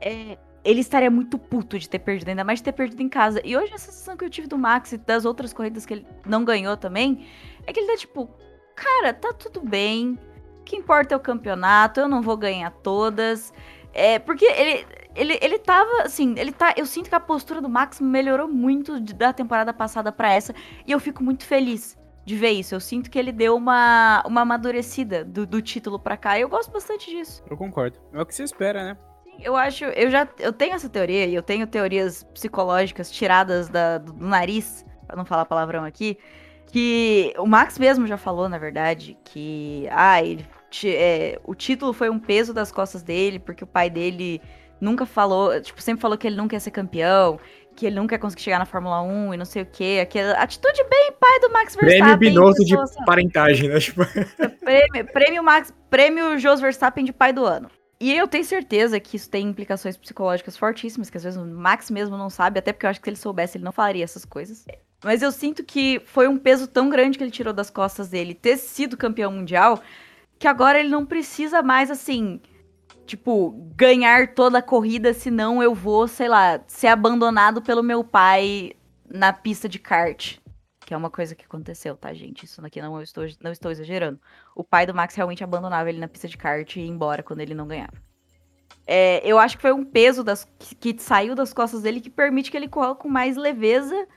S6: é, ele estaria muito puto de ter perdido, ainda mais de ter perdido em casa. E hoje a sensação que eu tive do Max e das outras corridas que ele não ganhou também, é que ele tá tipo, cara, tá tudo bem. O que importa é o campeonato, eu não vou ganhar todas. É, porque ele, ele, ele tava, assim, ele tá. Eu sinto que a postura do Max melhorou muito da temporada passada para essa. E eu fico muito feliz de ver isso. Eu sinto que ele deu uma, uma amadurecida do, do título pra cá. E eu gosto bastante disso.
S4: Eu concordo. É o que se espera, né?
S6: eu acho, eu já, eu tenho essa teoria e eu tenho teorias psicológicas tiradas da, do, do nariz, para não falar palavrão aqui, que o Max mesmo já falou, na verdade, que ah, ele, é, o título foi um peso das costas dele, porque o pai dele nunca falou, tipo, sempre falou que ele nunca ia ser campeão, que ele nunca ia conseguir chegar na Fórmula 1 e não sei o quê. Aquela atitude bem pai do Max Verstappen.
S5: Prêmio Binotto de parentagem, né? Tipo...
S6: Prêmio, prêmio Max, prêmio Jos Verstappen de pai do ano. E eu tenho certeza que isso tem implicações psicológicas fortíssimas, que às vezes o Max mesmo não sabe, até porque eu acho que se ele soubesse, ele não falaria essas coisas. Mas eu sinto que foi um peso tão grande que ele tirou das costas dele ter sido campeão mundial, que agora ele não precisa mais, assim, tipo, ganhar toda a corrida, senão eu vou, sei lá, ser abandonado pelo meu pai na pista de kart. que é uma coisa que aconteceu, tá, gente? Isso aqui não estou, não estou exagerando. O pai do Max realmente abandonava ele na pista de kart e ia embora quando ele não ganhava. É, eu acho que foi um peso das, que, que saiu das costas dele que permite que ele corra com mais leveza,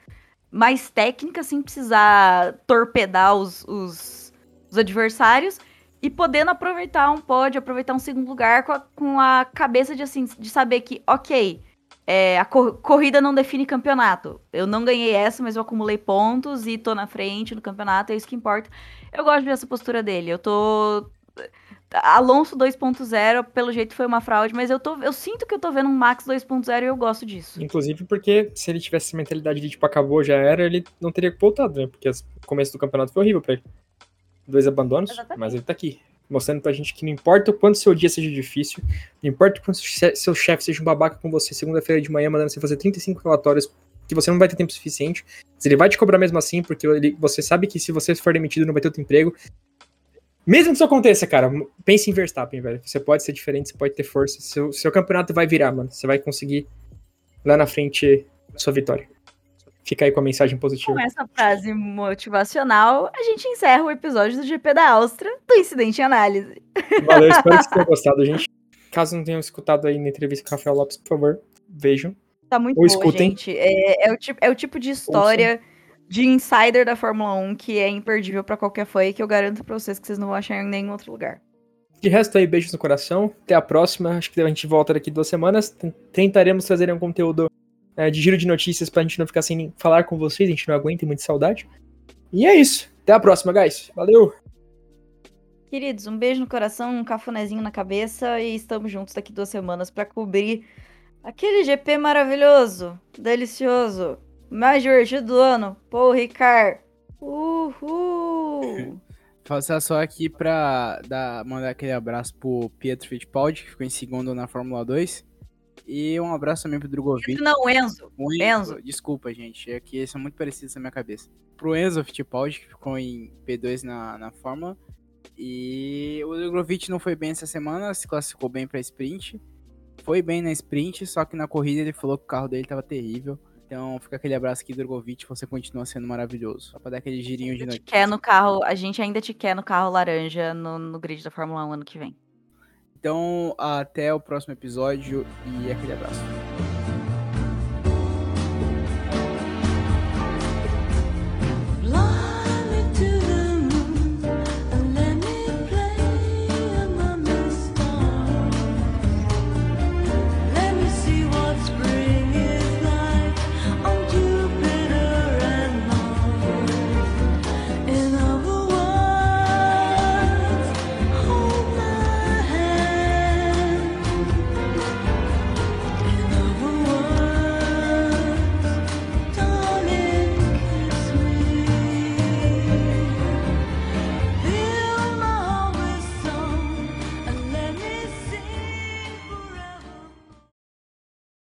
S6: mais técnica, sem precisar torpedar os, os, os adversários e podendo aproveitar um pódio, aproveitar um segundo lugar com a, com a cabeça de assim, de saber que, ok, é, a cor corrida não define campeonato. Eu não ganhei essa, mas eu acumulei pontos e tô na frente no campeonato, é isso que importa. Eu gosto de ver essa postura dele. Eu tô. Alonso 2.0, pelo jeito foi uma fraude, mas eu, tô, eu sinto que eu tô vendo um Max 2.0 e eu gosto disso.
S5: Inclusive porque se ele tivesse mentalidade de tipo, acabou, já era, ele não teria voltado, né? Porque o começo do campeonato foi horrível pra ele. Dois abandonos,
S6: Exatamente.
S5: mas ele tá aqui. Mostrando pra gente que não importa o quanto seu dia seja difícil, não importa o quanto seu chefe seja um babaca com você segunda-feira de manhã, mandando você fazer 35 relatórios que você não vai ter tempo suficiente, mas ele vai te cobrar mesmo assim, porque ele, você sabe que se você for demitido não vai ter outro emprego. Mesmo que isso aconteça, cara, pense em Verstappen, velho. Você pode ser diferente, você pode ter força. Seu, seu campeonato vai virar, mano. Você vai conseguir lá na frente a sua vitória. Fica aí com a mensagem positiva.
S6: Com essa frase motivacional, a gente encerra o episódio do GP da Áustria, do Incidente em Análise.
S5: Valeu, espero que vocês tenham gostado, gente. Caso não tenham escutado aí na entrevista com o Rafael Lopes, por favor, vejam.
S6: Tá muito
S5: Ou
S6: boa,
S5: escutem.
S6: gente. É, é o tipo, é o tipo de história de insider da Fórmula 1 que é imperdível pra qualquer fã e que eu garanto pra vocês que vocês não vão achar em nenhum outro lugar.
S5: De resto aí, beijos no coração. Até a próxima. Acho que a gente volta daqui duas semanas. Tentaremos trazer um conteúdo é, de giro de notícias pra gente não ficar sem falar com vocês. A gente não aguenta, tem muita saudade. E é isso. Até a próxima, guys. Valeu!
S6: Queridos, um beijo no coração, um cafunézinho na cabeça e estamos juntos daqui duas semanas pra cobrir aquele GP maravilhoso, delicioso, mais divertido do ano, Paul Ricard. Uhul!
S4: Passar só aqui pra dar, mandar aquele abraço pro Pietro Fittipaldi, que ficou em segundo na Fórmula 2. E um abraço também pro Drogovic.
S6: Não, Enzo.
S4: O
S6: Enzo.
S4: Desculpa, gente. É que são muito parecidos na minha cabeça. Pro Enzo Fittipaldi, que ficou em P2 na, na Fórmula. E o Drogovic não foi bem essa semana, se classificou bem pra sprint. Foi bem na sprint, só que na corrida ele falou que o carro dele tava terrível. Então fica aquele abraço aqui, Drogovic. Você continua sendo maravilhoso. Só pra dar aquele girinho de
S6: A gente
S4: noite.
S6: quer no carro, a gente ainda te quer no carro laranja no, no grid da Fórmula 1 ano que vem.
S4: Então, até o próximo episódio e aquele abraço.